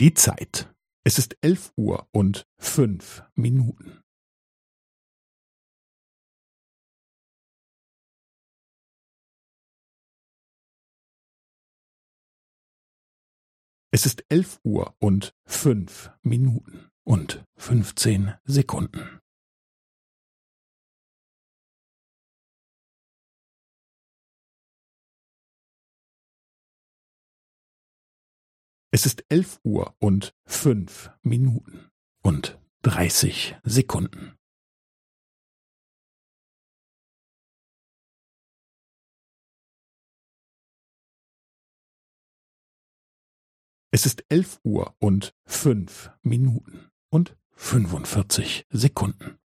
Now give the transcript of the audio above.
Die Zeit. Es ist elf Uhr und fünf Minuten. Es ist elf Uhr und fünf Minuten und fünfzehn Sekunden. Es ist elf Uhr und fünf Minuten und dreißig Sekunden. Es ist elf Uhr und fünf Minuten und fünfundvierzig Sekunden.